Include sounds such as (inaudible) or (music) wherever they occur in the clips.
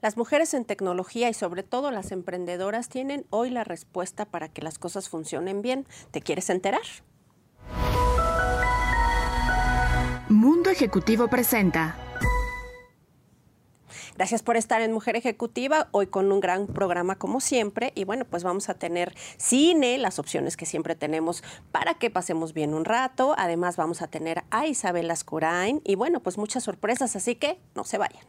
Las mujeres en tecnología y sobre todo las emprendedoras tienen hoy la respuesta para que las cosas funcionen bien. ¿Te quieres enterar? Mundo Ejecutivo presenta. Gracias por estar en Mujer Ejecutiva, hoy con un gran programa como siempre. Y bueno, pues vamos a tener cine, las opciones que siempre tenemos para que pasemos bien un rato. Además vamos a tener a Isabel Lascurain y bueno, pues muchas sorpresas, así que no se vayan.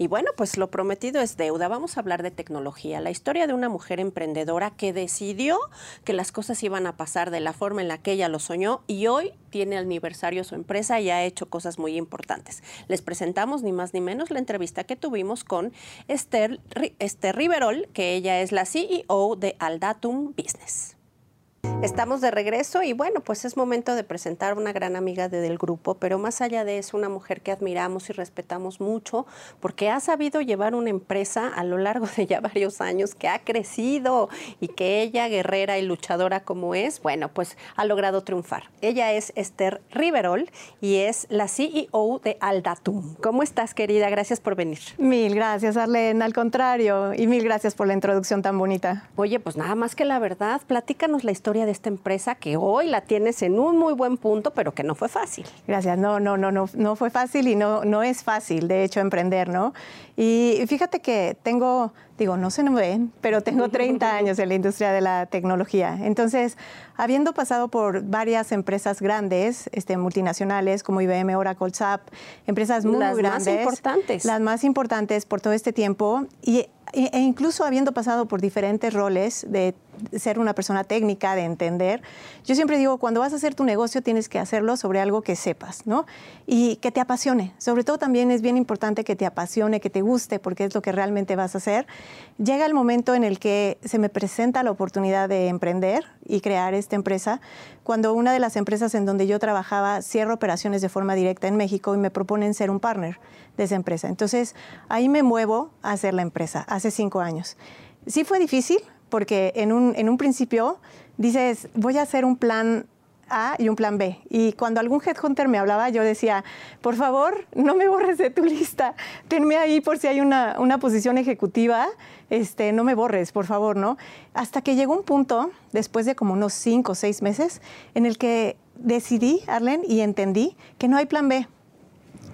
Y bueno, pues lo prometido es deuda. Vamos a hablar de tecnología, la historia de una mujer emprendedora que decidió que las cosas iban a pasar de la forma en la que ella lo soñó y hoy tiene aniversario su empresa y ha hecho cosas muy importantes. Les presentamos ni más ni menos la entrevista que tuvimos con Esther, Riverol, que ella es la CEO de Aldatum Business. Estamos de regreso y bueno, pues es momento de presentar una gran amiga del grupo, pero más allá de eso, una mujer que admiramos y respetamos mucho porque ha sabido llevar una empresa a lo largo de ya varios años que ha crecido y que ella, guerrera y luchadora como es, bueno, pues ha logrado triunfar. Ella es Esther Riverol y es la CEO de Aldatum. ¿Cómo estás, querida? Gracias por venir. Mil gracias, Arlene. Al contrario, y mil gracias por la introducción tan bonita. Oye, pues nada más que la verdad, platícanos la historia de esta empresa que hoy la tienes en un muy buen punto, pero que no fue fácil. Gracias. No, no, no, no, no fue fácil y no, no es fácil, de hecho, emprender, ¿no? Y fíjate que tengo, digo, no se me ven, pero tengo 30 (laughs) años en la industria de la tecnología. Entonces, habiendo pasado por varias empresas grandes, este, multinacionales como IBM, Oracle, SAP, empresas muy las grandes. Las más importantes. Las más importantes por todo este tiempo. Y e incluso habiendo pasado por diferentes roles de ser una persona técnica, de entender, yo siempre digo, cuando vas a hacer tu negocio tienes que hacerlo sobre algo que sepas, ¿no? Y que te apasione. Sobre todo también es bien importante que te apasione, que te guste, porque es lo que realmente vas a hacer. Llega el momento en el que se me presenta la oportunidad de emprender y crear esta empresa, cuando una de las empresas en donde yo trabajaba cierra operaciones de forma directa en México y me proponen ser un partner de esa empresa. Entonces, ahí me muevo a hacer la empresa, hace cinco años. Sí fue difícil, porque en un, en un principio dices, voy a hacer un plan a y un plan B. Y cuando algún headhunter me hablaba, yo decía, por favor, no me borres de tu lista, tenme ahí por si hay una, una, posición ejecutiva, este, no me borres, por favor, ¿no? Hasta que llegó un punto, después de como unos cinco o seis meses, en el que decidí, Arlen, y entendí que no hay plan B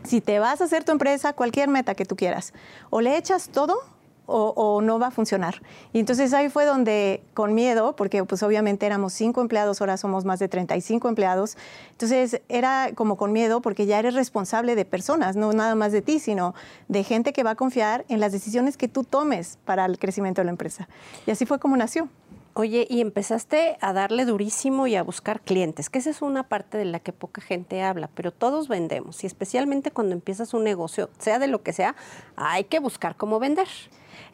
si te vas a hacer tu empresa, cualquier meta que tú quieras, o le echas todo o, no va a funcionar. Y entonces ahí fue donde, con miedo, porque pues obviamente éramos cinco empleados, ahora somos más de 35 empleados, entonces era como con miedo porque ya eres responsable de personas, no nada más de ti, sino de gente que va a confiar en las decisiones que tú tomes para el crecimiento de la empresa. Y así fue como nació. Oye, y empezaste a darle durísimo y a buscar clientes, que esa es una parte de la que poca gente habla, pero todos vendemos y especialmente cuando empiezas un negocio, sea de lo que sea, hay que buscar cómo vender.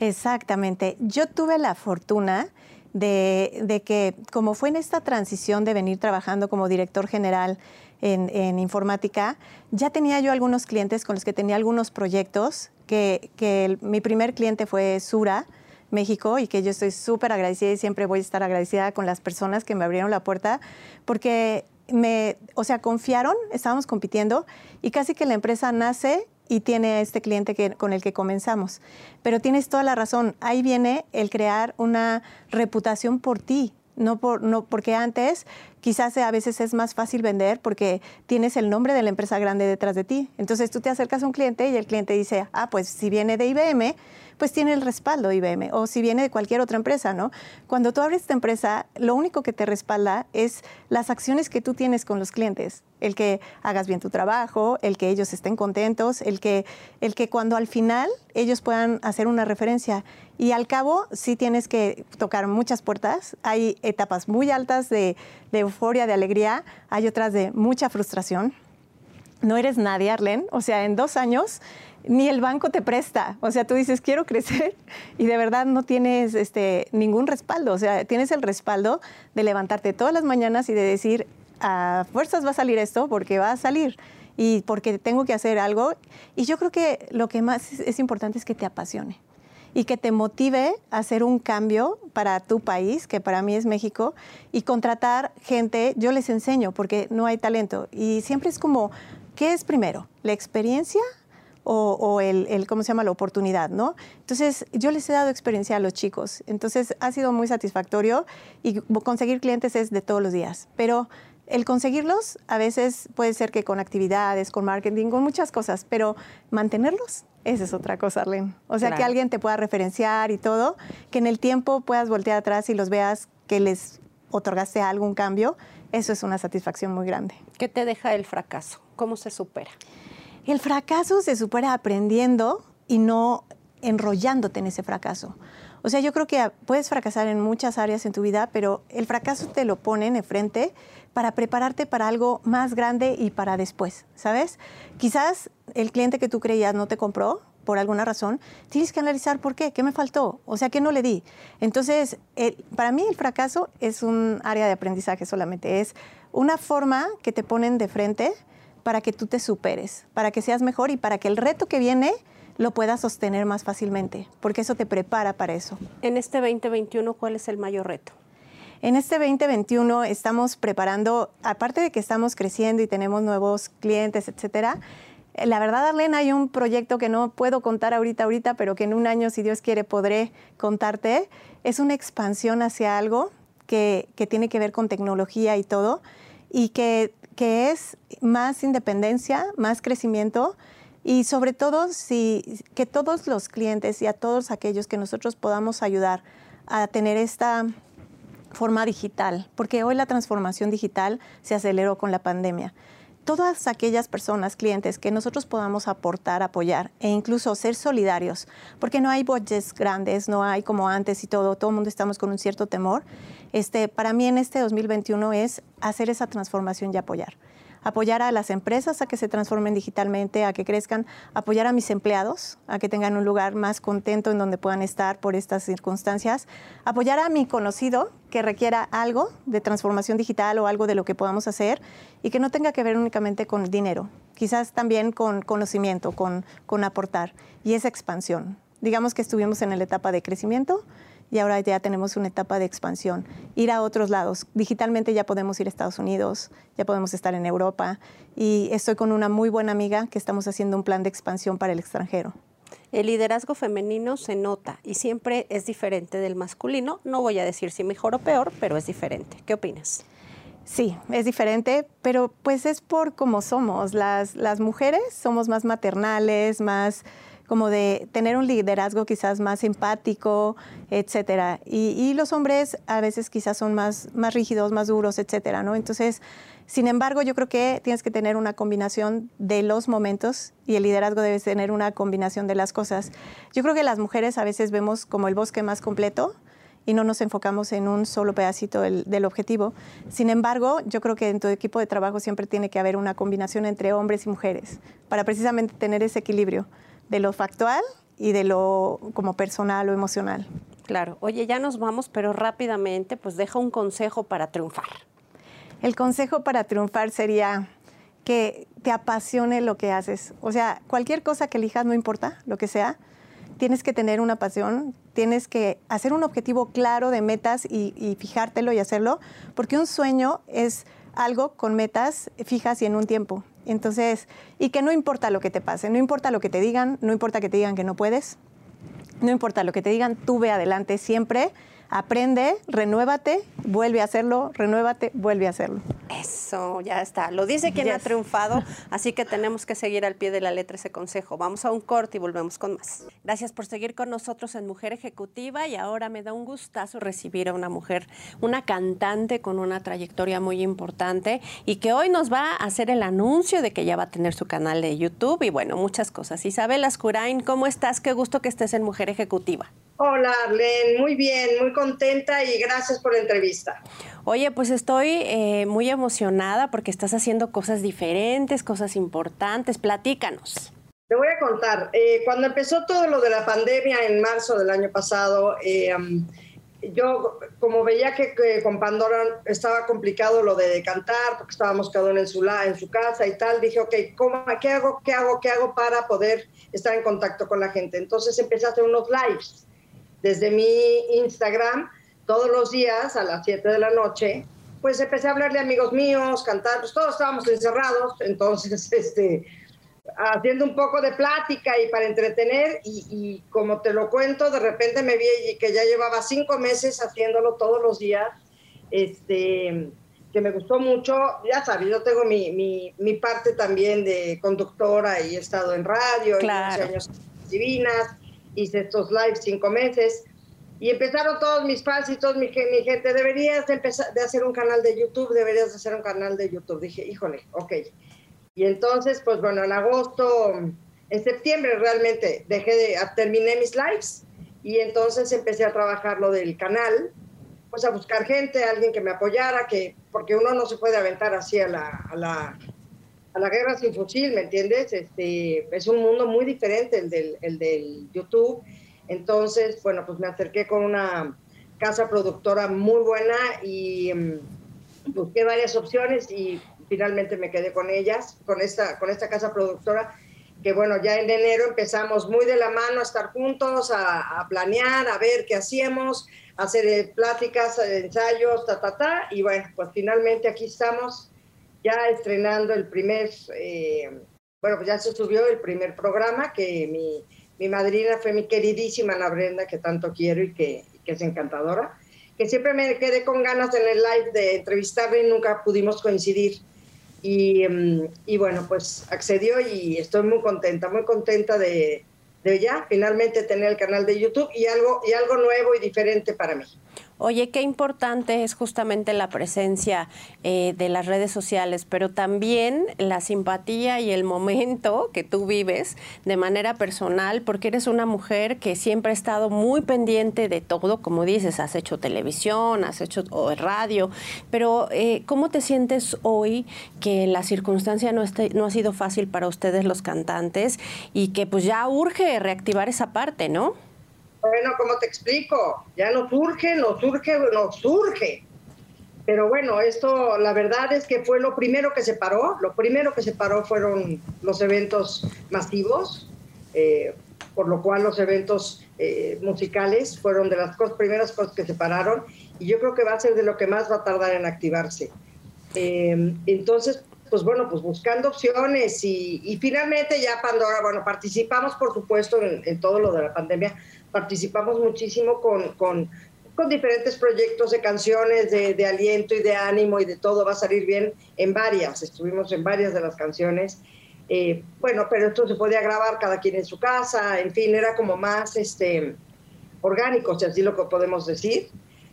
Exactamente. Yo tuve la fortuna de, que, como fue en esta transición de venir trabajando como director general en, informática, ya tenía yo algunos clientes con los que tenía algunos proyectos, que, mi primer cliente fue Sura, México y que yo estoy súper agradecida y siempre voy a estar agradecida con las personas que me abrieron la puerta porque me, o sea, confiaron, estábamos compitiendo y casi que la empresa nace y tiene a este cliente que, con el que comenzamos. Pero tienes toda la razón, ahí viene el crear una reputación por ti, no, por, no porque antes quizás a veces es más fácil vender porque tienes el nombre de la empresa grande detrás de ti. Entonces tú te acercas a un cliente y el cliente dice, ah, pues si viene de IBM, pues tiene el respaldo IBM, o si viene de cualquier otra empresa, ¿no? Cuando tú abres esta empresa, lo único que te respalda es las acciones que tú tienes con los clientes, el que hagas bien tu trabajo, el que ellos estén contentos, el que, el que cuando al final ellos puedan hacer una referencia. Y al cabo, sí tienes que tocar muchas puertas. Hay etapas muy altas de, de euforia, de alegría, hay otras de mucha frustración. No eres nadie, Arlen. O sea, en dos años ni el banco te presta. O sea, tú dices, quiero crecer (laughs) y de verdad no tienes este, ningún respaldo. O sea, tienes el respaldo de levantarte todas las mañanas y de decir, a fuerzas va a salir esto porque va a salir. y porque tengo que hacer algo. Y yo creo que lo que más es importante es que te apasione y que te motive a hacer un cambio para tu país, que para mí es México, y contratar gente, yo les enseño porque no hay talento. Y siempre es como, ¿qué es primero? ¿La experiencia o, el, ¿cómo se llama?, la oportunidad, ¿no? Entonces, yo les he dado experiencia a los chicos. Entonces, ha sido muy satisfactorio y conseguir clientes es de todos los días. Pero el conseguirlos a veces puede ser que con actividades, con marketing, con muchas cosas, pero mantenerlos, esa es otra cosa, Arlene. O sea, que alguien te pueda referenciar y todo, que en el tiempo puedas voltear atrás y los veas que les otorgaste algún cambio, eso es una satisfacción muy grande. ¿Qué te deja el fracaso? ¿Cómo se supera? El fracaso se supera aprendiendo y no enrollándote en ese fracaso. O sea, yo creo que puedes fracasar en muchas áreas en tu vida, pero el fracaso te lo ponen de frente para prepararte para algo más grande y para después, ¿sabes? Quizás el cliente que tú creías no te compró por alguna razón, tienes que analizar por qué, qué me faltó, o sea, qué no le di. Entonces, para mí el fracaso es un área de aprendizaje solamente, es una forma que te ponen de frente para que tú te superes, para que seas mejor y para que el reto que viene lo puedas sostener más fácilmente, porque eso te prepara para eso. En este 2021, ¿cuál es el mayor reto? En este 2021 estamos preparando, aparte de que estamos creciendo y tenemos nuevos clientes, etcétera, la verdad, Arlene, hay un proyecto que no puedo contar ahorita, ahorita, pero que en un año, si Dios quiere, podré contarte. Es una expansión hacia algo que, que tiene que ver con tecnología y todo, y que, que es más independencia, más crecimiento, y sobre todo que todos los clientes y a todos aquellos que nosotros podamos ayudar a tener esta forma digital, porque hoy la transformación digital se aceleró con la pandemia. Todas aquellas personas, clientes que nosotros podamos aportar, apoyar e incluso ser solidarios, porque no hay budgets grandes, no hay como antes y todo, todo el mundo estamos con un cierto temor. Este, para mí en este 2021 es hacer esa transformación y apoyar apoyar a las empresas a que se transformen digitalmente, a que crezcan, apoyar a mis empleados, a que tengan un lugar más contento en donde puedan estar por estas circunstancias, apoyar a mi conocido que requiera algo de transformación digital o algo de lo que podamos hacer y que no tenga que ver únicamente con dinero, quizás también con conocimiento, con, con aportar y esa expansión. Digamos que estuvimos en la etapa de crecimiento, y ahora ya tenemos una etapa de expansión, ir a otros lados. Digitalmente ya podemos ir a Estados Unidos, ya podemos estar en Europa y estoy con una muy buena amiga que estamos haciendo un plan de expansión para el extranjero. El liderazgo femenino se nota y siempre es diferente del masculino. No voy a decir si mejor o peor, pero es diferente. ¿Qué opinas? Sí, es diferente, pero pues es por cómo somos. Las, las mujeres somos más maternales, más como de tener un liderazgo quizás más empático, etcétera. Y, los hombres a veces quizás son más, más rígidos, más duros, etcétera, ¿no? Entonces, sin embargo, yo creo que tienes que tener una combinación de los momentos y el liderazgo debe tener una combinación de las cosas. Yo creo que las mujeres a veces vemos como el bosque más completo y no nos enfocamos en un solo pedacito del, del, objetivo. Sin embargo, yo creo que en tu equipo de trabajo siempre tiene que haber una combinación entre hombres y mujeres para precisamente tener ese equilibrio de lo factual y de lo como personal o emocional. Claro. Oye, ya nos vamos, pero rápidamente, pues deja un consejo para triunfar. El consejo para triunfar sería que te apasione lo que haces. O sea, cualquier cosa que elijas, no importa lo que sea, tienes que tener una pasión, tienes que hacer un objetivo claro de metas y, y fijártelo y hacerlo, porque un sueño es algo con metas fijas y en un tiempo. Entonces, y que no importa lo que te pase, no importa lo que te digan, no importa que te digan que no puedes, no importa lo que te digan, tú ve adelante siempre aprende, renuévate, vuelve a hacerlo, renuévate, vuelve a hacerlo. Eso, ya está. Lo dice quien ha triunfado, (laughs) así que tenemos que seguir al pie de la letra ese consejo. Vamos a un corte y volvemos con más. Gracias por seguir con nosotros en Mujer Ejecutiva y ahora me da un gustazo recibir a una mujer, una cantante con una trayectoria muy importante y que hoy nos va a hacer el anuncio de que ya va a tener su canal de YouTube y bueno, muchas cosas. Isabel Ascurain, ¿cómo estás? Qué gusto que estés en Mujer Ejecutiva. Hola, Arlene, muy bien, muy contenta y gracias por la entrevista. Oye, pues estoy eh, muy emocionada porque estás haciendo cosas diferentes, cosas importantes. Platícanos. Te voy a contar. Eh, cuando empezó todo lo de la pandemia en marzo del año pasado, eh, yo como veía que, con Pandora estaba complicado lo de cantar, porque estábamos cada uno en su, en su casa y tal, dije, ok, ¿cómo, ¿qué hago, qué hago, qué hago para poder estar en contacto con la gente? Entonces empecé a hacer unos lives desde mi Instagram todos los días a las 7 de la noche. Pues empecé a hablarle a amigos míos, cantar, pues todos estábamos encerrados, entonces (laughs) este, haciendo un poco de plática y para entretener y, como te lo cuento, de repente me vi que ya llevaba cinco meses haciéndolo todos los días, este, que me gustó mucho, ya sabes, yo tengo mi, mi, parte también de conductora y he estado en radio, claro. años divinas, hice estos lives cinco meses y empezaron todos mis fans y toda mi, mi gente, deberías de empezar de hacer un canal de YouTube, deberías de hacer un canal de YouTube. Dije, híjole, ok y entonces, pues bueno, en agosto, en septiembre realmente dejé de, terminé mis lives y entonces empecé a trabajar lo del canal, pues a buscar gente, alguien que me apoyara, que, porque uno no se puede aventar así a la, a la, a la guerra sin fusil, ¿me entiendes? Este, es un mundo muy diferente el del, el del YouTube. Entonces, bueno, pues me acerqué con una casa productora muy buena y mm, busqué varias opciones y finalmente me quedé con ellas, con esta, con esta casa productora, que bueno, ya en enero empezamos muy de la mano a estar juntos, a, planear, a ver qué hacíamos, a hacer eh, pláticas, eh, ensayos, ta, ta, ta, y bueno, pues finalmente aquí estamos ya estrenando el primer, eh, bueno, pues ya se subió el primer programa, que mi, mi madrina fue mi queridísima Ana Brenda, que tanto quiero y que, y que es encantadora, que siempre me quedé con ganas en el live de entrevistarle y nunca pudimos coincidir. Em, y, bueno, pues accedió y estoy muy contenta, muy contenta de, de ya finalmente tener el canal de YouTube y algo, y algo nuevo y diferente para mí. Oye, qué importante es justamente la presencia eh, de las redes sociales, pero también la simpatía y el momento que tú vives de manera personal, porque eres una mujer que siempre ha estado muy pendiente de todo, como dices, has hecho televisión, has hecho radio, pero eh, ¿cómo te sientes hoy que la circunstancia no, no ha sido fácil para ustedes los cantantes y que pues ya urge reactivar esa parte, ¿no? Bueno, ¿cómo te explico? Ya no surge, no surge, no surge. Pero bueno, esto la verdad es que fue lo primero que se paró. Lo primero que se paró fueron los eventos masivos, eh, por lo cual los eventos eh, musicales fueron de las primeras cosas que se pararon y yo creo que va a ser de lo que más va a tardar en activarse. Eh, entonces, pues bueno, pues buscando opciones y, finalmente ya Pandora, bueno, participamos por supuesto en, en todo lo de la pandemia, participamos muchísimo con, con, con diferentes proyectos de canciones, de, aliento y de ánimo y de todo. Va a salir bien en varias, estuvimos en varias de las canciones. Eh, bueno, pero esto se podía grabar cada quien en su casa, en fin, era como más este, orgánico, si así lo podemos decir.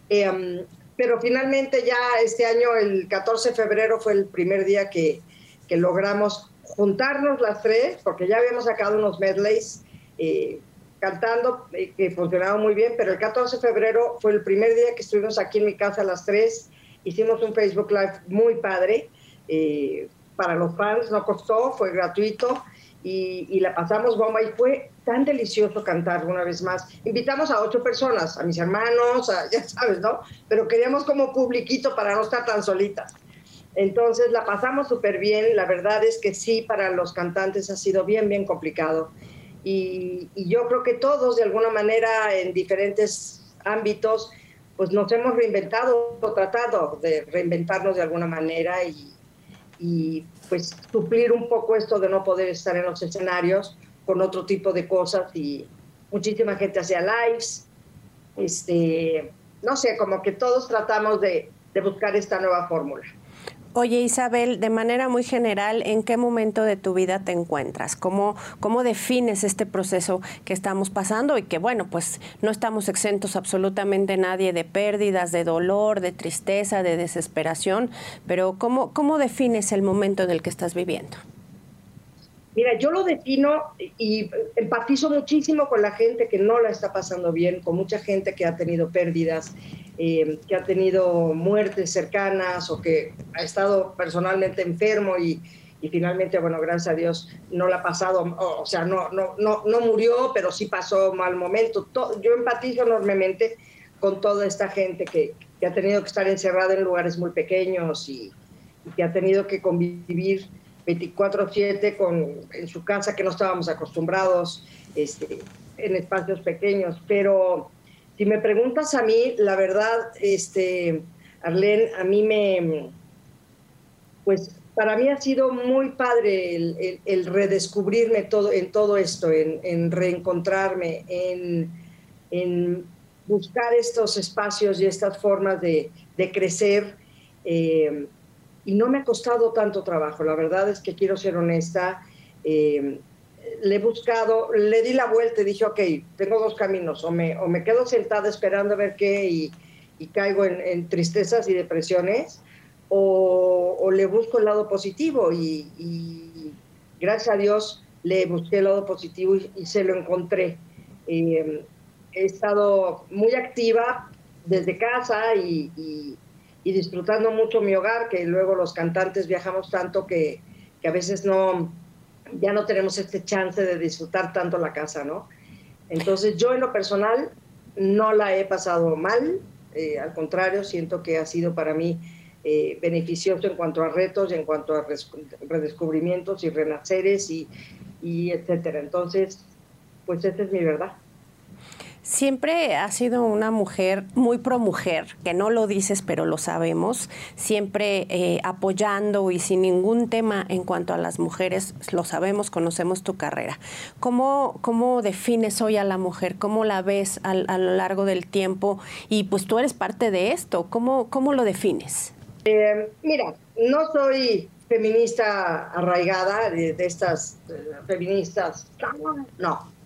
Um, pero finalmente ya este año, el 14 de febrero, fue el primer día que, que logramos juntarnos las tres, porque ya habíamos sacado unos medleys. Eh, cantando, eh, que funcionaba muy bien, pero el 14 de febrero fue el primer día que estuvimos aquí en mi casa las 3, hicimos un Facebook Live muy padre, eh, para los fans no costó, fue gratuito y, la pasamos bomba y fue tan delicioso cantar una vez más. Invitamos a ocho personas, a mis hermanos, (laughs) ya sabes, ¿no? Pero queríamos como publiquito para no estar tan solitas. Entonces la pasamos súper bien, la verdad es que sí, para los cantantes ha sido bien, bien complicado. Y, yo creo que todos, de alguna manera, en diferentes ámbitos, pues nos hemos reinventado o tratado de reinventarnos de alguna manera y, pues suplir un poco esto de no poder estar en los escenarios con otro tipo de cosas y muchísima gente hacía lives, este, no sé, como que todos tratamos de buscar esta nueva fórmula. Oye Isabel, de manera muy general, ¿en qué momento de tu vida te encuentras? ¿Cómo, ¿Cómo defines este proceso que estamos pasando y que, bueno, pues no estamos exentos absolutamente nadie de pérdidas, de dolor, de tristeza, de desesperación, pero ¿cómo, cómo defines el momento en el que estás viviendo? Mira, yo lo defino y empatizo muchísimo con la gente que no la está pasando bien, con mucha gente que ha tenido pérdidas, eh, que ha tenido muertes cercanas o que ha estado personalmente enfermo y, finalmente, bueno, gracias a Dios no la ha pasado, o, sea, no, no, no, no murió, pero sí pasó mal momento. yo empatizo enormemente con toda esta gente que, que ha tenido que estar encerrada en lugares muy pequeños y, que ha tenido que convivir 24/7 con en su casa que no estábamos acostumbrados este, en espacios pequeños. Pero si me preguntas a mí, la verdad, este, Arlene, a mí me, pues para mí ha sido muy padre el, redescubrirme todo, en todo esto, en, reencontrarme, en, buscar estos espacios y estas formas de, crecer. Eh, y no me ha costado tanto trabajo, la verdad es que quiero ser honesta. Eh, le he buscado, le di la vuelta y dije, ok, tengo dos caminos, o me, o me quedo sentada esperando a ver qué y, caigo en, tristezas y depresiones, o, le busco el lado positivo y, gracias a Dios le busqué el lado positivo y, se lo encontré. Eh, he estado muy activa desde casa y, disfrutando mucho mi hogar, que luego los cantantes viajamos tanto que, a veces no, ya no tenemos este chance de disfrutar tanto la casa, ¿no? Entonces yo en lo personal no la he pasado mal, eh, al contrario, siento que ha sido para mí eh, beneficioso en cuanto a retos, en cuanto a redescubrimientos y renaceres y, y etcétera. Entonces, pues esta es mi verdad. Siempre ha sido una mujer muy pro mujer, que no lo dices, pero lo sabemos, siempre eh, apoyando y sin ningún tema en cuanto a las mujeres, lo sabemos, conocemos tu carrera. ¿Cómo, cómo defines hoy a la mujer? ¿Cómo la ves a, lo largo del tiempo? Y pues tú eres parte de esto, ¿cómo, cómo lo defines? Eh, mira, no soy feminista arraigada de, estas eh, feministas, no.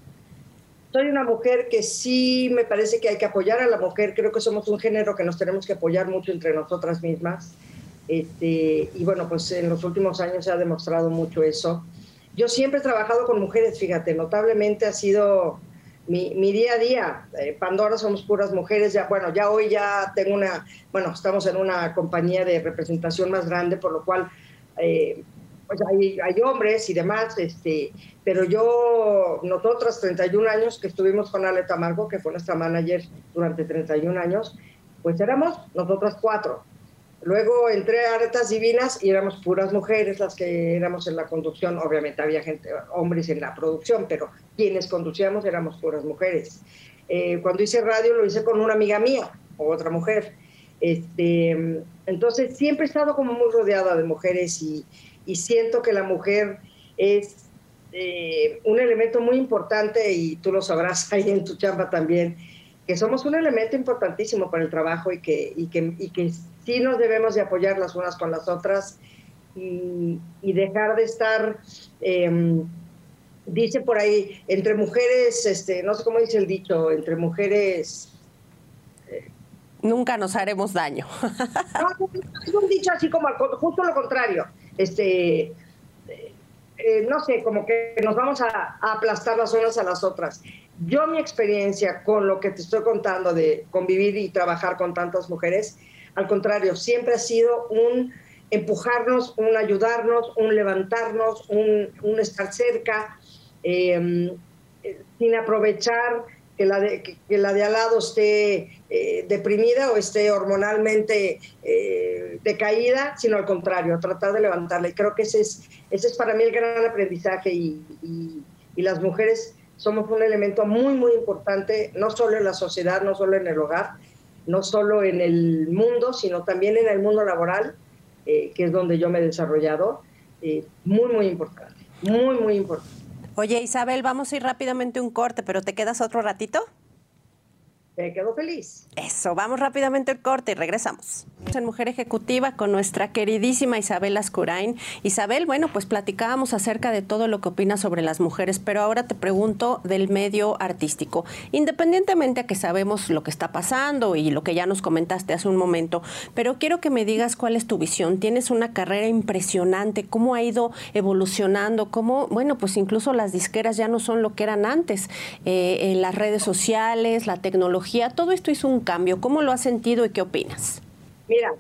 Soy una mujer que sí me parece que hay que apoyar a la mujer, creo que somos un género que nos tenemos que apoyar mucho entre nosotras mismas. Este, y bueno, pues en los últimos años se ha demostrado mucho eso. Yo siempre he trabajado con mujeres, fíjate, notablemente ha sido mi, mi, día a día. Eh, Pandora somos puras mujeres, ya bueno, ya hoy ya tengo una, bueno, estamos en una compañía de representación más grande, por lo cual eh, pues hay, hay, hombres y demás, este, pero yo, nosotras 31 años que estuvimos con Ale Tamargo, que fue nuestra manager durante 31 años, pues éramos nosotras cuatro. Luego entré a Aretas Divinas y éramos puras mujeres las que éramos en la conducción. Obviamente había gente, hombres en la producción, pero quienes conducíamos éramos puras mujeres. Eh, cuando hice radio lo hice con una amiga mía, otra mujer. Este, entonces siempre he estado como muy rodeada de mujeres y, siento que la mujer es eh, un elemento muy importante y tú lo sabrás (laughs) ahí en tu chamba también, que somos un elemento importantísimo para el trabajo y que, y que, y que sí nos debemos de apoyar las unas con las otras y, dejar de estar, em, dice por ahí, entre mujeres, este, no sé cómo dice el dicho, entre mujeres... Eh, Nunca nos haremos daño. (laughs) no, es un dicho así como justo lo contrario. Este, eh, no sé, como que nos vamos a, aplastar las unas a las otras. Yo mi experiencia con lo que te estoy contando de convivir y trabajar con tantas mujeres, al contrario, siempre ha sido un empujarnos, un ayudarnos, un levantarnos, un, estar cerca, em, sin aprovechar que la, de, que, la de al lado esté eh, deprimida o esté hormonalmente eh, decaída, sino al contrario, tratar de levantarla. Y creo que ese es, ese es para mí el gran aprendizaje y, las mujeres somos un elemento muy, muy importante, no solo en la sociedad, no solo en el hogar, no solo en el mundo, sino también en el mundo laboral, eh, que es donde yo me he desarrollado. Eh, muy, muy importante, muy, muy importante. Oye, Isabel, vamos a ir rápidamente un corte, pero ¿te quedas otro ratito? Me quedo feliz. Eso, vamos rápidamente al corte y regresamos. En Mujer Ejecutiva con nuestra queridísima Isabel Ascurain. Isabel, bueno, pues platicábamos acerca de todo lo que opinas sobre las mujeres, pero ahora te pregunto del medio artístico. Independientemente a que sabemos lo que está pasando y lo que ya nos comentaste hace un momento, pero quiero que me digas cuál es tu visión. Tienes una carrera impresionante, cómo ha ido evolucionando, cómo, bueno, pues incluso las disqueras ya no son lo que eran antes. Eh, en las redes sociales, la tecnología todo esto hizo un cambio. ¿Cómo lo has sentido y qué opinas? Mira,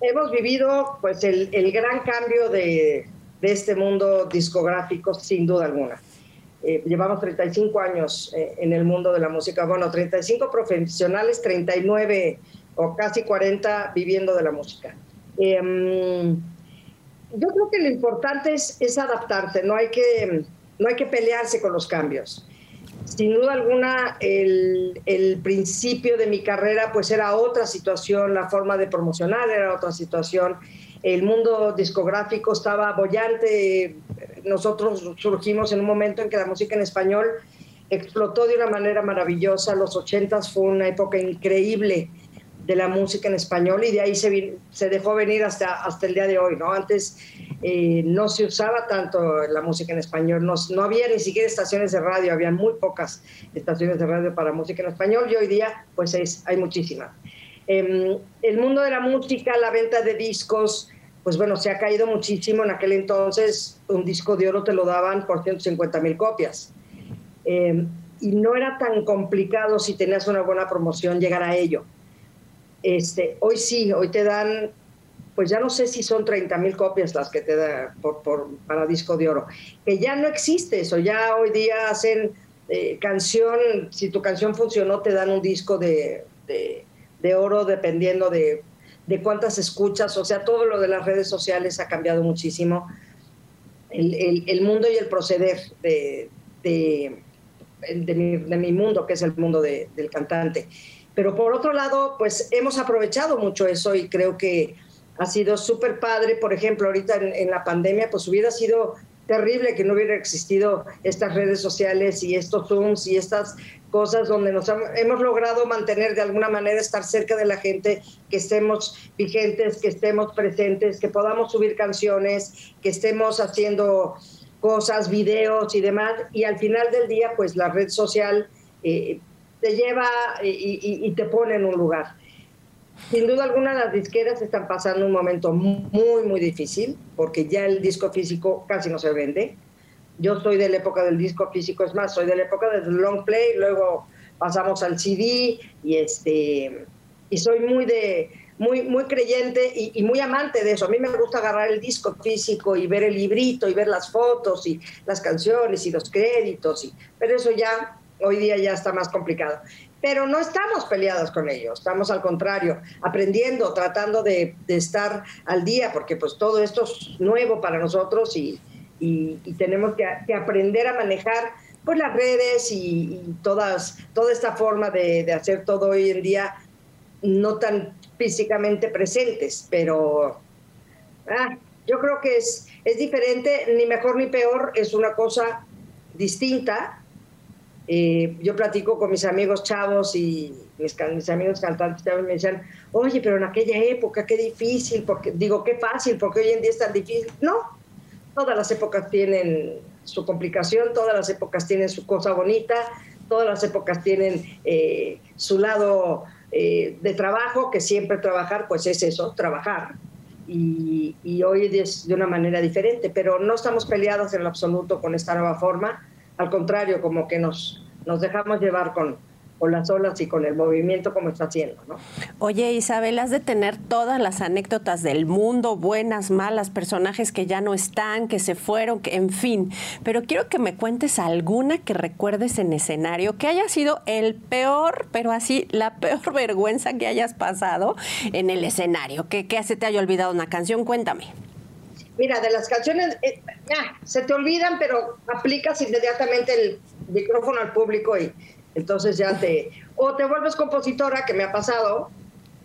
hemos vivido pues el, gran cambio de, este mundo discográfico sin duda alguna. eh, llevamos 35 años eh, en el mundo de la música, bueno, 35 profesionales, 39 o casi 40 viviendo de la música. Em, yo creo que lo importante es, es adaptarse, no hay, que, no hay que pelearse con los cambios. Sin duda alguna, el, el, principio de mi carrera pues era otra situación, la forma de promocionar era otra situación, el mundo discográfico estaba bollante, nosotros surgimos en un momento en que la música en español explotó de una manera maravillosa, los ochentas fue una época increíble de la música en español y de ahí se, se dejó venir hasta, hasta el día de hoy, ¿no? Antes eh, no se usaba tanto la música en español, no, no, había ni siquiera estaciones de radio, había muy pocas estaciones de radio para música en español y hoy día pues es, hay muchísimas. Eh, el mundo de la música, la venta de discos, pues bueno, se ha caído muchísimo. En aquel entonces un disco de oro te lo daban por 150 mil copias. Eh, y no era tan complicado si tenías una buena promoción llegar a ello. Este, hoy sí, hoy te dan, pues ya no sé si son 30 mil copias las que te da por, para disco de oro, que ya no existe eso, ya hoy día hacen eh, canción, si tu canción funcionó te dan un disco de, de oro dependiendo de de cuántas escuchas, o sea, todo lo de las redes sociales ha cambiado muchísimo. El, mundo y el proceder de, de, mi, mundo, que es el mundo del cantante. Pero por otro lado, pues hemos aprovechado mucho eso y creo que ha sido súper padre. Por ejemplo, ahorita en, en la pandemia, pues hubiera sido terrible que no hubiera existido estas redes sociales y estos Zooms y estas cosas donde nos hemos logrado mantener de alguna manera, estar cerca de la gente, que estemos vigentes, que estemos presentes, que podamos subir canciones, que estemos haciendo cosas, videos y demás. Y al final del día, pues la red social eh, te lleva y, te pone en un lugar. Sin duda alguna las disqueras están pasando un momento muy, muy difícil porque ya el disco físico casi no se vende. Yo soy de la época del disco físico, es más, soy de la época del long play, luego pasamos al CD y este y soy muy de muy muy creyente y, muy amante de eso. A mí me gusta agarrar el disco físico y ver el librito y ver las fotos y las canciones y los créditos y pero eso ya hoy día ya está más complicado. Pero no estamos peleados con ellos, estamos al contrario, aprendiendo, tratando de, de estar al día, porque pues todo esto es nuevo para nosotros y, y, tenemos que, aprender a manejar pues las redes y, todas, toda esta forma de, hacer todo hoy en día no tan físicamente presentes, pero ah, yo creo que es, es diferente, ni mejor ni peor, es una cosa distinta. Eh, yo platico con mis amigos chavos y mis, amigos cantantes me decían, oye, pero en aquella época qué difícil, porque digo, qué fácil, porque hoy en día es tan difícil. No, todas las épocas tienen su complicación, todas las épocas tienen su cosa bonita, todas las épocas tienen eh, su lado eh, de trabajo, que siempre trabajar, pues es eso, trabajar. Y, y, hoy es de una manera diferente, pero no estamos peleados en lo absoluto con esta nueva forma, al contrario, como que nos, nos dejamos llevar con, con las olas y con el movimiento como está haciendo. ¿no? Oye, Isabel, has de tener todas las anécdotas del mundo, buenas, malas, personajes que ya no están, que se fueron, que, en fin. Pero quiero que me cuentes alguna que recuerdes en escenario, que haya sido el peor, pero así, la peor (laughs) vergüenza que hayas pasado en el escenario. Que, que se te haya olvidado una canción, cuéntame. Mira, de las canciones, eh, se te olvidan, pero aplicas inmediatamente el micrófono al público y entonces ya te, o te vuelves compositora, que me ha pasado,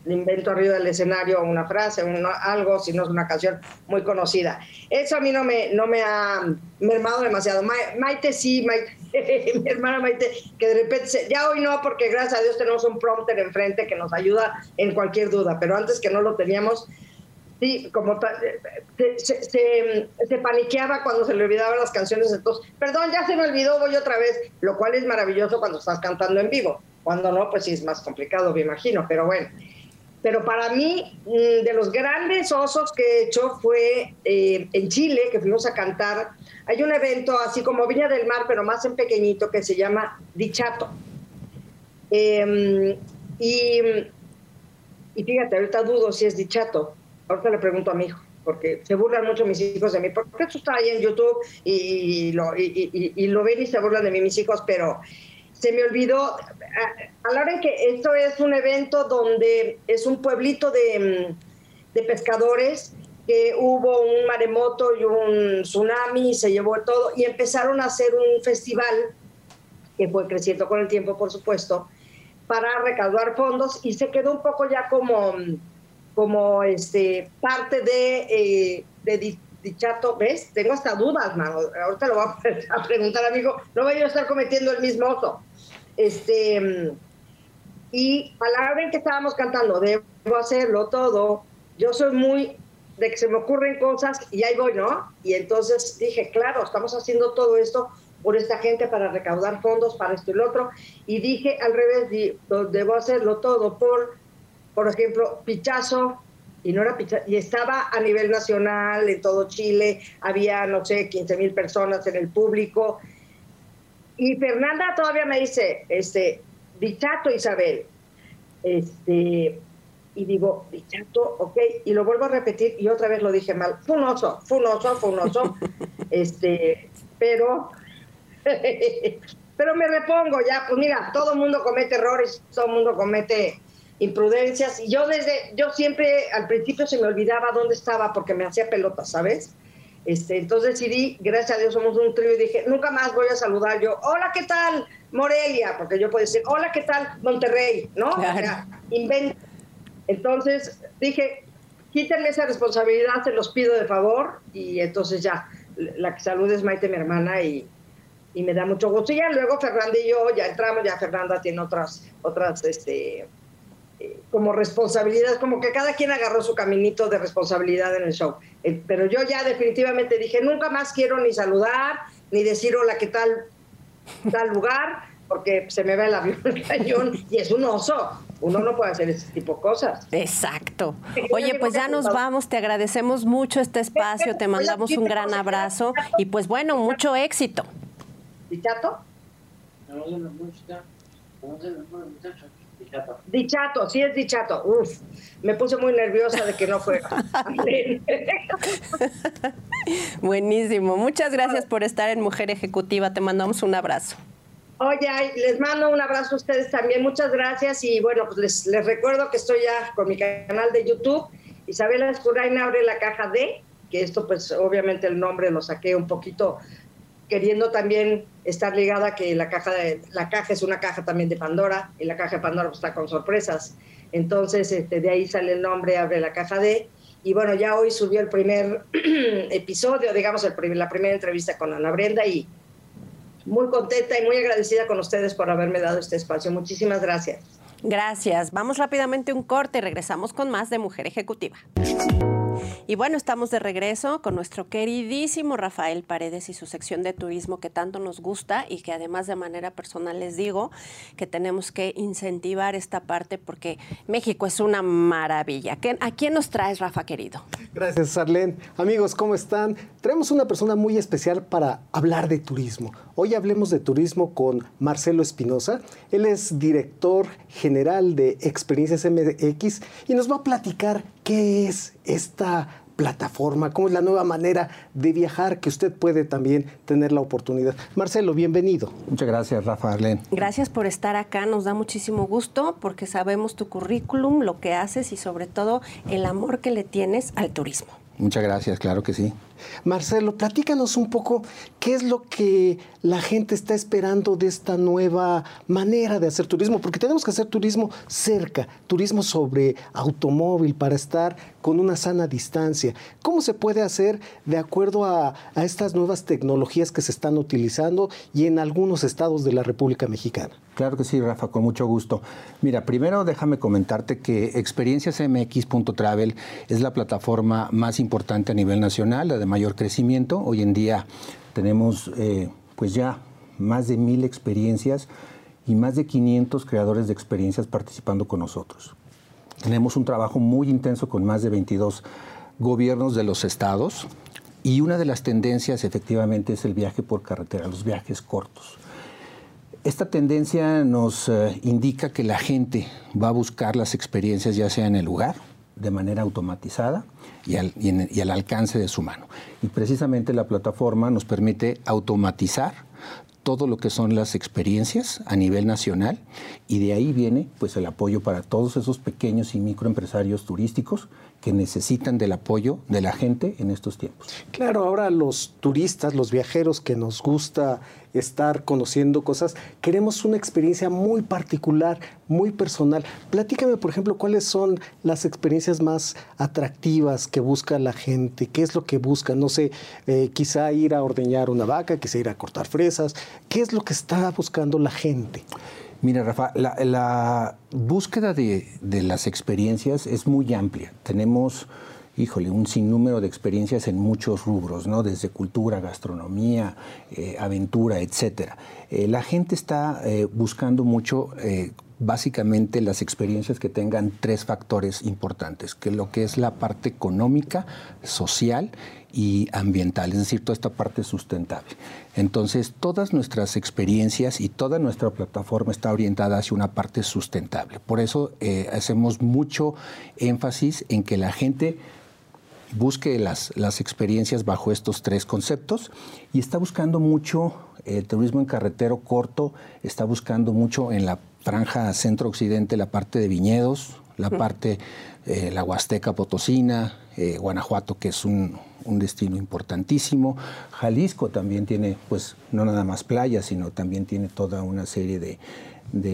invento arriba del escenario una frase, algo, si no es una canción muy conocida. Eso a mí no me, no me ha mermado demasiado. Maite sí, Maite, (laughs) mi hermana Maite, que de repente, ya hoy no, porque gracias a Dios tenemos un prompter enfrente que nos ayuda en cualquier duda, pero antes que no lo teníamos, Sí, como se, se, paniqueaba cuando se le olvidaban las canciones, entonces, perdón, ya se me olvidó, voy otra vez, lo cual es maravilloso cuando estás cantando en vivo. Cuando no, pues sí es más complicado, me imagino, pero bueno. Pero para mí, mm, de los grandes osos que he hecho fue eh, en Chile, que fuimos a cantar. Hay un evento así como Viña del Mar, pero más en pequeñito, que se llama Dichato. Em, y, y fíjate, ahorita dudo si es Dichato, Ahorita le pregunto a mi hijo. porque se burlan mucho mis hijos de mí, porque esto está ahí en YouTube y, lo, ven y se burlan de mí mis hijos, pero se me olvidó, a, la hora en que esto es un evento donde es un pueblito de, de pescadores, que hubo un maremoto y un tsunami, y se llevó todo, y empezaron a hacer un festival, que fue creciendo con el tiempo, por supuesto, para recaudar fondos, y se quedó un poco ya como como este, parte de, eh, de Dichato, ¿ves? Tengo hasta dudas, mano. Ahorita lo voy (laughs) a preguntar, amigo. No voy a estar cometiendo el mismo oso. Este, y a la hora en que estábamos cantando, debo hacerlo todo, yo soy muy de que se me ocurren cosas y ahí voy, ¿no? Y entonces dije, claro, estamos haciendo todo esto por esta gente para recaudar fondos para esto y lo otro. Y dije al revés, debo hacerlo todo por por ejemplo, Pichazo, y no era y estaba a nivel nacional en todo Chile, había, no sé, 15 mil personas en el público. Y Fernanda todavía me dice, este, Bichato Isabel, este, y digo, Bichato, ok, y lo vuelvo a repetir y otra vez lo dije mal, fue un oso, fue un oso, fue un oso, (laughs) este, pero, (laughs) pero me repongo ya, pues mira, todo mundo comete errores, todo mundo comete imprudencias. Y yo desde, yo siempre al principio se me olvidaba dónde estaba porque me hacía pelota, ¿sabes? Este, entonces decidí, gracias a Dios somos un trío y dije, nunca más voy a saludar yo, hola, ¿qué tal? Morelia, porque yo puedo decir, hola, ¿qué tal? Monterrey, ¿no? invento. Entonces dije, quítenme esa responsabilidad, se los pido de favor, y entonces ya, la que salude es Maite, mi hermana, y, y me da mucho gusto. Y ya luego Fernanda y yo ya entramos, ya Fernanda tiene otras, otras, este, como responsabilidad, como que cada quien agarró su caminito de responsabilidad en el show. Eh, pero yo ya definitivamente dije, nunca más quiero ni saludar, ni decir hola, ¿qué tal tal lugar? Porque se me ve el avión (laughs) el cañón y es un oso. Uno no puede hacer ese tipo de cosas. Exacto. Oye, pues ya nos vamos. Te agradecemos mucho este espacio. Te mandamos un gran abrazo. Y pues bueno, mucho éxito. ¿Y chato? Dichato, sí es dichato. Uf, me puse muy nerviosa de que no fuera. (laughs) Buenísimo. Muchas gracias por estar en Mujer Ejecutiva. Te mandamos un abrazo. Oye, les mando un abrazo a ustedes también. Muchas gracias. Y bueno, pues les, les recuerdo que estoy ya con mi canal de YouTube. Isabela Escuraina abre la caja D, que esto pues obviamente el nombre lo saqué un poquito queriendo también estar ligada que la caja, de, la caja es una caja también de Pandora y la caja de Pandora está con sorpresas. Entonces, este, de ahí sale el nombre, abre la caja de. Y bueno, ya hoy subió el primer (clears throat) episodio, digamos, el la primera entrevista con Ana Brenda y muy contenta y muy agradecida con ustedes por haberme dado este espacio. Muchísimas gracias. Gracias. Vamos rápidamente a un corte y regresamos con más de Mujer Ejecutiva. Y bueno, estamos de regreso con nuestro queridísimo Rafael Paredes y su sección de turismo que tanto nos gusta y que además de manera personal les digo que tenemos que incentivar esta parte porque México es una maravilla. ¿A quién nos traes, Rafa querido? Gracias, Arlene. Amigos, ¿cómo están? Traemos una persona muy especial para hablar de turismo. Hoy hablemos de turismo con Marcelo Espinosa. Él es director general de Experiencias MX y nos va a platicar qué es esta plataforma, cómo es la nueva manera de viajar que usted puede también tener la oportunidad. Marcelo, bienvenido. Muchas gracias, Rafa Arlene. Gracias por estar acá, nos da muchísimo gusto porque sabemos tu currículum, lo que haces y sobre todo el amor que le tienes al turismo. Muchas gracias, claro que sí. Marcelo, platícanos un poco qué es lo que la gente está esperando de esta nueva manera de hacer turismo, porque tenemos que hacer turismo cerca, turismo sobre automóvil para estar con una sana distancia. ¿Cómo se puede hacer de acuerdo a, estas nuevas tecnologías que se están utilizando y en algunos estados de la República Mexicana? Claro que sí, Rafa, con mucho gusto. Mira, primero déjame comentarte que experienciasmx.travel es la plataforma más importante a nivel nacional, de mayor crecimiento. Hoy en día tenemos eh, pues ya más de mil experiencias y más de 500 creadores de experiencias participando con nosotros. Tenemos un trabajo muy intenso con más de 22 gobiernos de los estados y una de las tendencias efectivamente es el viaje por carretera, los viajes cortos. Esta tendencia nos eh, indica que la gente va a buscar las experiencias ya sea en el lugar, de manera automatizada y al, y al alcance de su mano. Y precisamente la plataforma nos permite automatizar todo lo que son las experiencias a nivel nacional y de ahí viene pues el apoyo para todos esos pequeños y microempresarios turísticos que necesitan del apoyo de la gente en estos tiempos. Claro, ahora los turistas, los viajeros que nos gusta estar conociendo cosas, queremos una experiencia muy particular, muy personal. Platícame, por ejemplo, cuáles son las experiencias más atractivas que busca la gente, qué es lo que busca, no sé, eh, quizá ir a ordeñar una vaca, quizá ir a cortar fresas, qué es lo que está buscando la gente. Mira, Rafa, la, búsqueda de, las experiencias es muy amplia. Tenemos, híjole, un sinnúmero de experiencias en muchos rubros, ¿no? Desde cultura, gastronomía, eh, aventura, etcétera. Eh, la gente está eh, buscando mucho básicamente las experiencias que tengan tres factores importantes, que lo que es la parte económica, social y ambiental, es decir, toda esta parte sustentable. Entonces, todas nuestras experiencias y toda nuestra plataforma está orientada hacia una parte sustentable. Por eso eh, hacemos mucho énfasis en que la gente busque las, las experiencias bajo estos tres conceptos y está buscando mucho el eh, turismo en carretero corto, está buscando mucho en la franja centro-occidente la parte de viñedos, la parte, eh, la Huasteca Potosina, Guanajuato, que es un, un destino importantísimo. Jalisco también tiene, pues, no nada más playas, sino también tiene toda una serie de,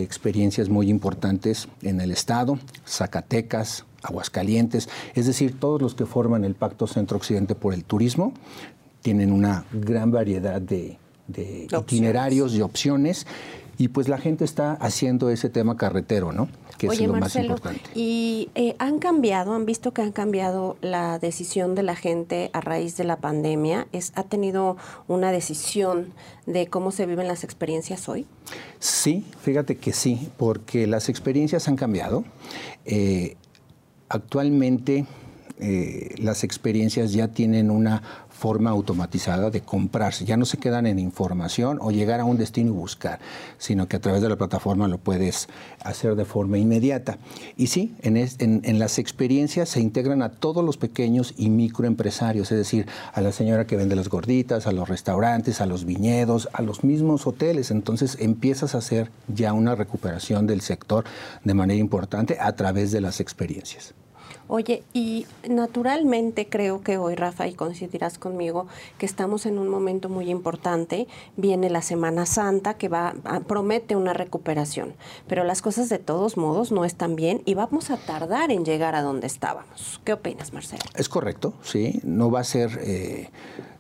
experiencias muy importantes en el estado. Zacatecas, Aguascalientes, es decir, todos los que forman el Pacto Centro-Occidente por el Turismo tienen una gran variedad de, itinerarios y opciones y pues la gente está haciendo ese tema carretero, ¿no? Que es lo más importante. ¿Y eh, han cambiado, han visto que han cambiado la decisión de la gente a raíz de la pandemia? ¿Es, ¿Ha tenido una decisión de cómo se viven las experiencias hoy? Sí, fíjate que sí, porque las experiencias han cambiado. Eh, actualmente eh, las experiencias ya tienen una forma automatizada de comprarse. Ya no se quedan en información o llegar a un destino y buscar, sino que a través de la plataforma lo puedes hacer de forma inmediata. Y sí, en, en, las experiencias se integran a todos los pequeños y microempresarios, es decir, a la señora que vende las gorditas, a los restaurantes, a los viñedos, a los mismos hoteles. Entonces empiezas a hacer ya una recuperación del sector de manera importante a través de las experiencias. Oye, y naturalmente creo que hoy, Rafa, y coincidirás conmigo, que estamos en un momento muy importante. Viene la Semana Santa que va promete una recuperación, pero las cosas de todos modos no están bien y vamos a tardar en llegar a donde estábamos. ¿Qué opinas, Marcelo? Es correcto, sí. No va a ser eh,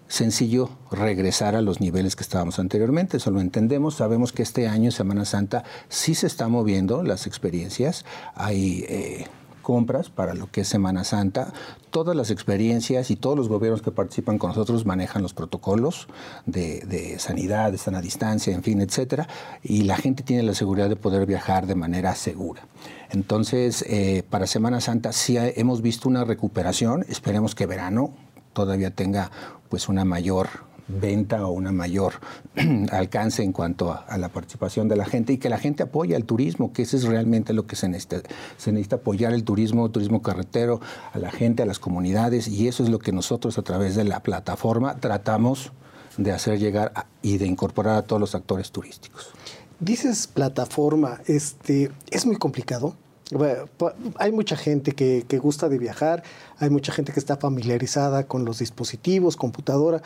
sencillo regresar a los niveles que estábamos anteriormente, eso lo entendemos, sabemos que este año, Semana Santa, sí se está moviendo las experiencias, hay... Eh, compras para lo que es Semana Santa. Todas las experiencias y todos los gobiernos que participan con nosotros manejan los protocolos de, sanidad, de sana distancia, en fin, etcétera, y la gente tiene la seguridad de poder viajar de manera segura. Entonces, eh, para Semana Santa sí hemos visto una recuperación. Esperemos que verano todavía tenga pues una mayor venta o una mayor (clears throat) alcance en cuanto a, la participación de la gente y que la gente apoye al turismo, que eso es realmente lo que se necesita. Se necesita apoyar el turismo, turismo carretero, a la gente, a las comunidades y eso es lo que nosotros a través de la plataforma tratamos de hacer llegar y de incorporar a todos los actores turísticos. Dices plataforma, este, es muy complicado. hay mucha gente que, gusta de viajar, hay mucha gente que está familiarizada con los dispositivos, computadora,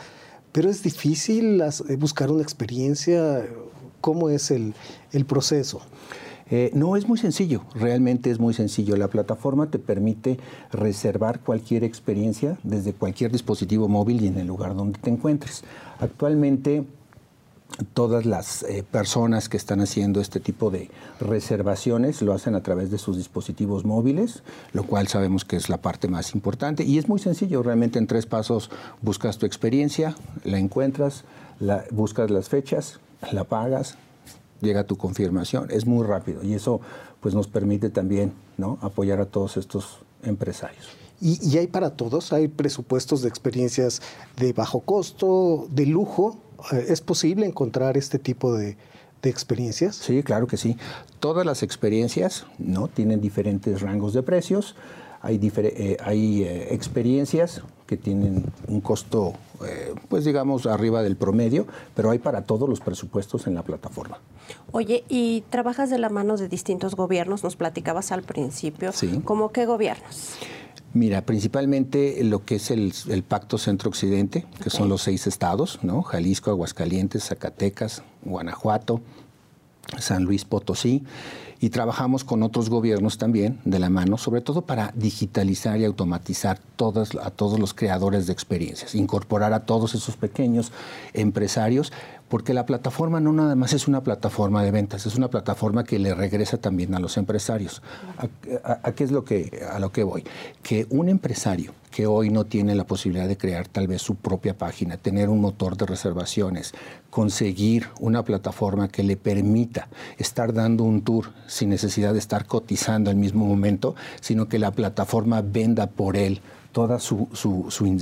pero es difícil eh, buscar una experiencia. ¿Cómo es el, proceso? Eh, no, es muy sencillo, realmente es muy sencillo. La plataforma te permite reservar cualquier experiencia desde cualquier dispositivo móvil y en el lugar donde te encuentres. Actualmente todas las eh, personas que están haciendo este tipo de reservaciones lo hacen a través de sus dispositivos móviles, lo cual sabemos que es la parte más importante. Y es muy sencillo, realmente en tres pasos buscas tu experiencia, la encuentras, buscas las fechas, la pagas, llega tu confirmación. Es muy rápido y eso pues, nos permite también ¿no? apoyar a todos estos empresarios. Y, y hay para todos, hay presupuestos de experiencias de bajo costo, de lujo, ¿Es posible encontrar este tipo de, experiencias? Sí, claro que sí. Todas las experiencias no tienen diferentes rangos de precios. hay, eh, hay eh, experiencias que tienen un costo, eh, pues digamos, arriba del promedio, pero hay para todos los presupuestos en la plataforma. Oye, y trabajas de la mano de distintos gobiernos, nos platicabas al principio. Sí. ¿Cómo qué gobiernos? Mira, principalmente lo que es el, Pacto Centro-Occidente, que son los seis estados, ¿no? Jalisco, Aguascalientes, Zacatecas, Guanajuato, San Luis Potosí y trabajamos con otros gobiernos también de la mano, sobre todo para digitalizar y automatizar todas, a todos los creadores de experiencias, incorporar a todos esos pequeños empresarios, porque la plataforma no nada más es una plataforma de ventas, es una plataforma que le regresa también a los empresarios. ¿A, qué es lo que, a lo que voy? Que un empresario que hoy no tiene la posibilidad de crear tal vez su propia página, tener un motor de reservaciones, conseguir una plataforma que le permita estar dando un tour sin necesidad de estar cotizando al mismo momento, sino que la plataforma venda por él toda su,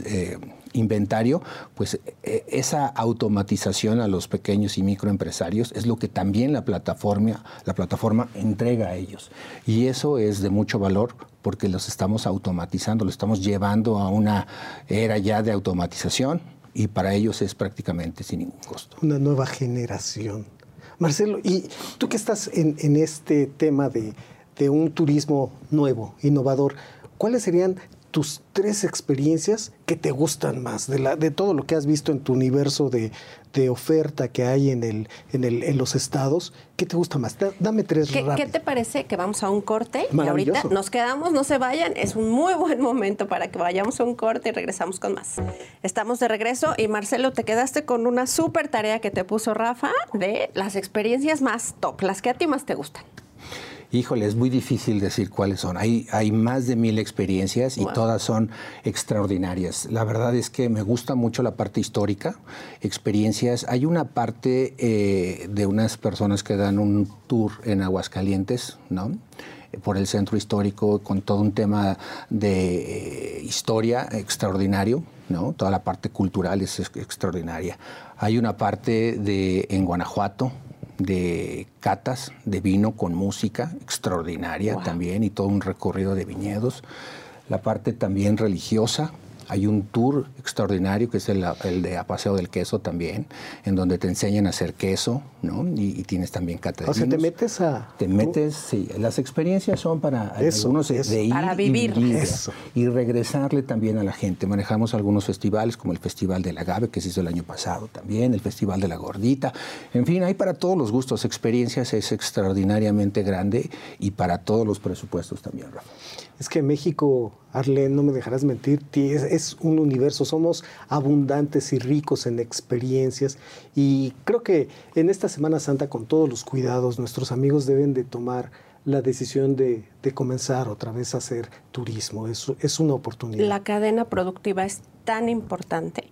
eh, inventario, pues e, esa automatización a los pequeños y microempresarios es lo que también la plataforma, la plataforma entrega a ellos. Y eso es de mucho valor porque los estamos automatizando, lo estamos llevando a una era ya de automatización y para ellos es prácticamente sin ningún costo. Una nueva generación. Marcelo, y tú que estás en, este tema de, un turismo nuevo, innovador, ¿cuáles serían tus tres experiencias que te gustan más de, la, de todo lo que has visto en tu universo de, oferta que hay en, el, en, el, en los estados? ¿Qué te gusta más? dame tres ¿Qué, ¿Qué te parece que vamos a un corte? Y ahorita nos quedamos, no se vayan. Es un muy buen momento para que vayamos a un corte y regresamos con más. Estamos de regreso y Marcelo, te quedaste con una súper tarea que te puso Rafa de las experiencias más top, las que a ti más te gustan. Híjole, es muy difícil decir cuáles son. Hay, hay más de mil experiencias y todas son extraordinarias. La verdad es que me gusta mucho la parte histórica, experiencias. Hay una parte eh, de unas personas que dan un tour en Aguascalientes, ¿no? por el centro histórico con todo un tema de eh, historia extraordinario, ¿no? Toda la parte cultural es extraordinaria. Hay una parte de en Guanajuato, de catas de vino con música extraordinaria también y todo un recorrido de viñedos. La parte también religiosa, hay un tour extraordinario que es el, de A Paseo del Queso también, en donde te enseñan a hacer queso, ¿no? Y, tienes también cata O sea, te metes a... Te metes, sí. Las experiencias son para algunos de ir para vivir. Y, y, regresarle también a la gente. Manejamos algunos festivales, como el Festival del Agave, que se hizo el año pasado también, el Festival de la Gordita. En fin, hay para todos los gustos. Experiencias es extraordinariamente grande y para todos los presupuestos también, Rafa. Es que México, Arlene, no me dejarás mentir, es, un universo, somos abundantes y ricos en experiencias y creo que en esta Semana Santa con todos los cuidados nuestros amigos deben de tomar la decisión de, comenzar otra vez a hacer turismo. Es, una oportunidad. La cadena productiva es tan importante.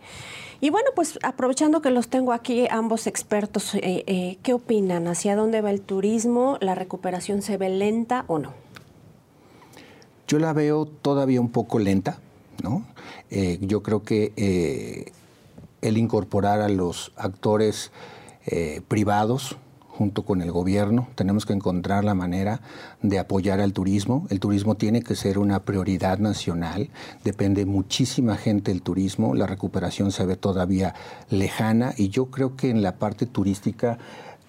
Y bueno, pues aprovechando que los tengo aquí ambos expertos, eh, eh, ¿qué opinan? ¿Hacia dónde va el turismo? ¿La recuperación se ve lenta o no? Yo la veo todavía un poco lenta, ¿no? Eh, yo creo que eh, el incorporar a los actores eh, privados junto con el gobierno, tenemos que encontrar la manera de apoyar al turismo. El turismo tiene que ser una prioridad nacional, depende muchísima gente del turismo, la recuperación se ve todavía lejana y yo creo que en la parte turística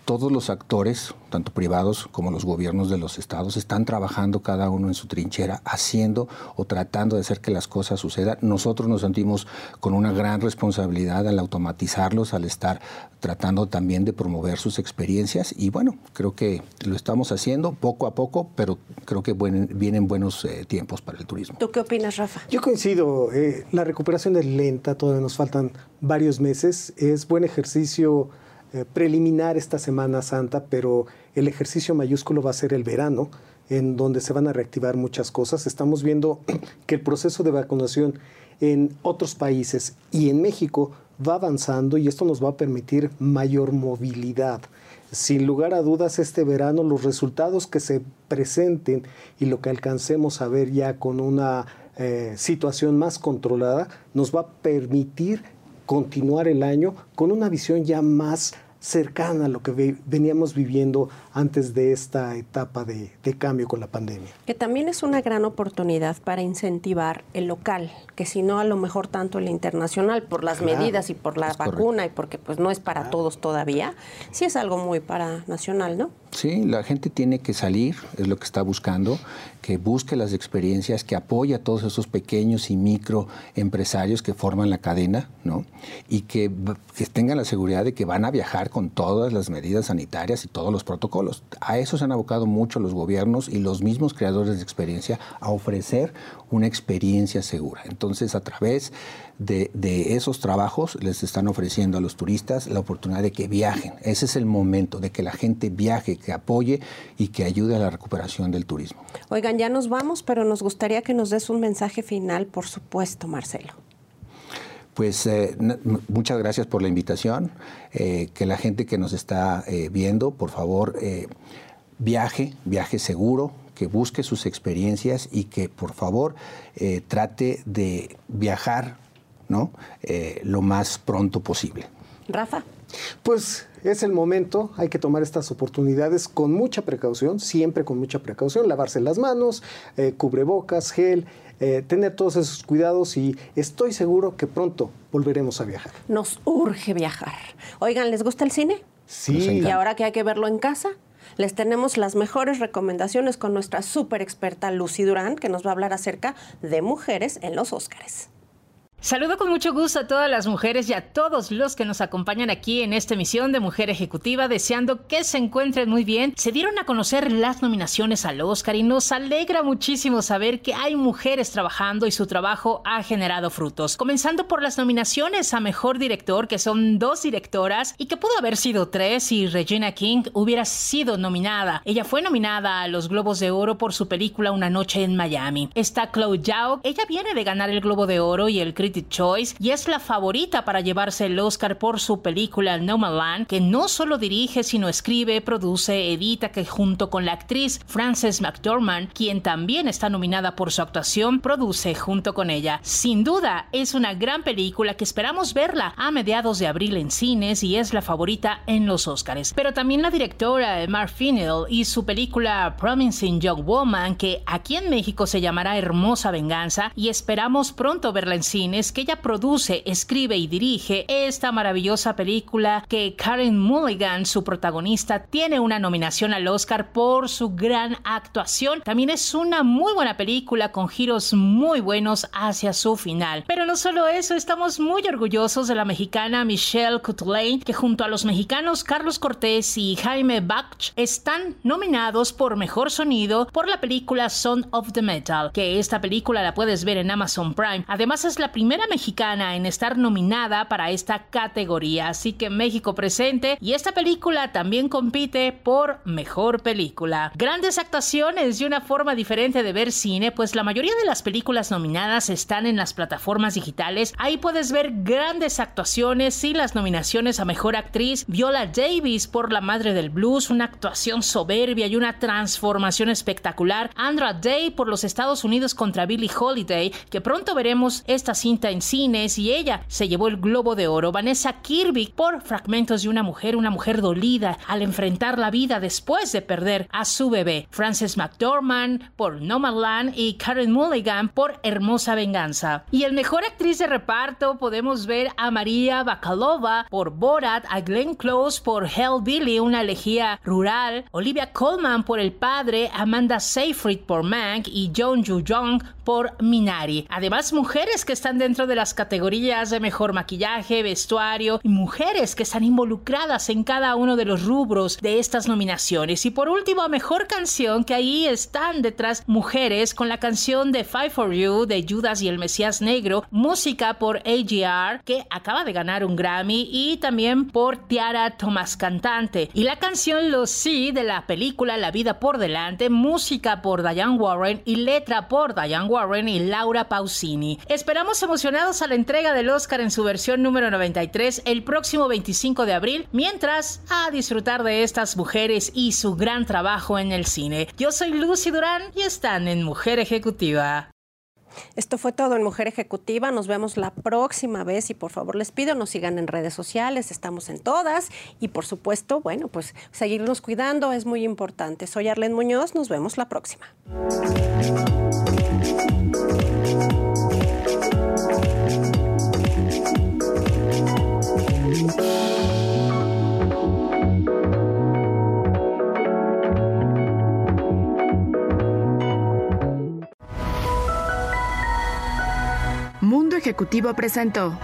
todos los actores, tanto privados como los gobiernos de los estados, están trabajando cada uno en su trinchera, haciendo o tratando de hacer que las cosas sucedan. Nosotros nos sentimos con una gran responsabilidad al automatizarlos, al estar tratando también de promover sus experiencias y bueno, creo que lo estamos haciendo poco a poco, pero creo que vienen buenos eh, tiempos para el turismo. ¿Tú qué opinas, Rafa? Yo coincido, eh, la recuperación es lenta, todavía nos faltan varios meses, es buen ejercicio eh, preliminar esta Semana Santa, pero el ejercicio mayúsculo va a ser el verano, en donde se van a reactivar muchas cosas. Estamos viendo (clears throat) que el proceso de vacunación en otros países y en México va avanzando y esto nos va a permitir mayor movilidad. Sin lugar a dudas, este verano los resultados que se presenten y lo que alcancemos a ver ya con una eh, situación más controlada nos va a permitir continuar el año con una visión ya más cercana a lo que veníamos viviendo antes de esta etapa de, cambio con la pandemia. Que también es una gran oportunidad para incentivar el local, que si no a lo mejor tanto el internacional por las medidas y por la vacuna y porque pues no es para todos todavía, sí es algo muy para nacional, ¿no? Sí, la gente tiene que salir, es lo que está buscando, que busque las experiencias, que apoye a todos esos pequeños y micro empresarios que forman la cadena, ¿no? Y que, que tengan la seguridad de que van a viajar con todas las medidas sanitarias y todos los protocolos. A eso se han abocado mucho los gobiernos y los mismos creadores de experiencia a ofrecer una experiencia segura. Entonces, a través de, esos trabajos les están ofreciendo a los turistas la oportunidad de que viajen. Ese es el momento de que la gente viaje, que apoye y que ayude a la recuperación del turismo. Oigan, ya nos vamos, pero nos gustaría que nos des un mensaje final, por supuesto, Marcelo. Pues eh, muchas gracias por la invitación. Eh, que la gente que nos está eh, viendo, por favor, viaje, viaje seguro, que busque sus experiencias y que por favor trate de viajar ¿no? lo más pronto posible. Rafa. Pues es el momento, hay que tomar estas oportunidades con mucha precaución, siempre con mucha precaución, lavarse las manos, cubrebocas, gel, eh, tener todos esos cuidados y estoy seguro que pronto volveremos a viajar. Nos urge viajar. Oigan, ¿les gusta el cine? Sí. Y ahora que hay que verlo en casa, les tenemos las mejores recomendaciones con nuestra súper experta Lucy Durán, que nos va a hablar acerca de mujeres en los Óscares. Saludo con mucho gusto a todas las mujeres y a todos los que nos acompañan aquí en esta emisión de Mujer Ejecutiva, deseando que se encuentren muy bien. Se dieron a conocer las nominaciones al Oscar y nos alegra muchísimo saber que hay mujeres trabajando y su trabajo ha generado frutos. Comenzando por las nominaciones a Mejor Director, que son dos directoras y que pudo haber sido tres si Regina King hubiera sido nominada. Ella fue nominada a los Globos de Oro por su película Una Noche en Miami. Está Chloe Zhao, ella viene de ganar el Globo de Oro y el Choice y es la favorita para llevarse el Oscar por su película Nomadland, que no solo dirige, sino escribe, produce, edita, que junto con la actriz Frances McDormand, quien también está nominada por su actuación, produce junto con ella. Sin duda, es una gran película que esperamos verla a mediados de abril en cines y es la favorita en los Oscars. Pero también la directora Mark Finnell y su película Promising Young Woman, que aquí en México se llamará Hermosa Venganza y esperamos pronto verla en cines que ella produce, escribe y dirige esta maravillosa película que Karen Mulligan, su protagonista, tiene una nominación al Oscar por su gran actuación. También es una muy buena película con giros muy buenos hacia su final. Pero no solo eso, estamos muy orgullosos de la mexicana Michelle Coutelain, que junto a los mexicanos Carlos Cortés y Jaime Bach están nominados por mejor sonido por la película Son of the Metal, que esta película la puedes ver en Amazon Prime. Además es la primera primera mexicana en estar nominada para esta categoría, así que México presente y esta película también compite por mejor película. Grandes actuaciones y una forma diferente de ver cine, pues la mayoría de las películas nominadas están en las plataformas digitales. Ahí puedes ver grandes actuaciones y las nominaciones a mejor actriz. Viola Davis por La Madre del Blues, una actuación soberbia y una transformación espectacular. Andra Day por los Estados Unidos contra Billie Holiday, que pronto veremos esta cinta en cines y ella se llevó el Globo de Oro. Vanessa Kirby por Fragmentos de una mujer, una mujer dolida al enfrentar la vida después de perder a su bebé. Frances McDormand por Nomadland y Karen Mulligan por Hermosa Venganza. Y el mejor actriz de reparto podemos ver a María Bakalova por Borat, a Glenn Close por Hellbilly, una elegía rural, Olivia Colman por El Padre, Amanda Seyfried por Mank y John Joo Jong por Minari. Además, mujeres que están dentro de las categorías de mejor maquillaje, vestuario y mujeres que están involucradas en cada uno de los rubros de estas nominaciones. Y por último, mejor canción, que ahí están detrás mujeres con la canción de Fight for You de Judas y el Mesías Negro, música por AGR, que acaba de ganar un Grammy, y también por Tiara Thomas Cantante. Y la canción Lo Sí de la película La Vida por Delante, música por Diane Warren y letra por Diane Warren y Laura Pausini. Esperamos emocionados a la entrega del Oscar en su versión número 93 el próximo 25 de abril, mientras a disfrutar de estas mujeres y su gran trabajo en el cine. Yo soy Lucy Durán y están en Mujer Ejecutiva. Esto fue todo en Mujer Ejecutiva. Nos vemos la próxima vez y por favor les pido nos sigan en redes sociales, estamos en todas y por supuesto, bueno, pues seguirnos cuidando es muy importante. Soy Arlen Muñoz, nos vemos la próxima. Ejecutivo presentó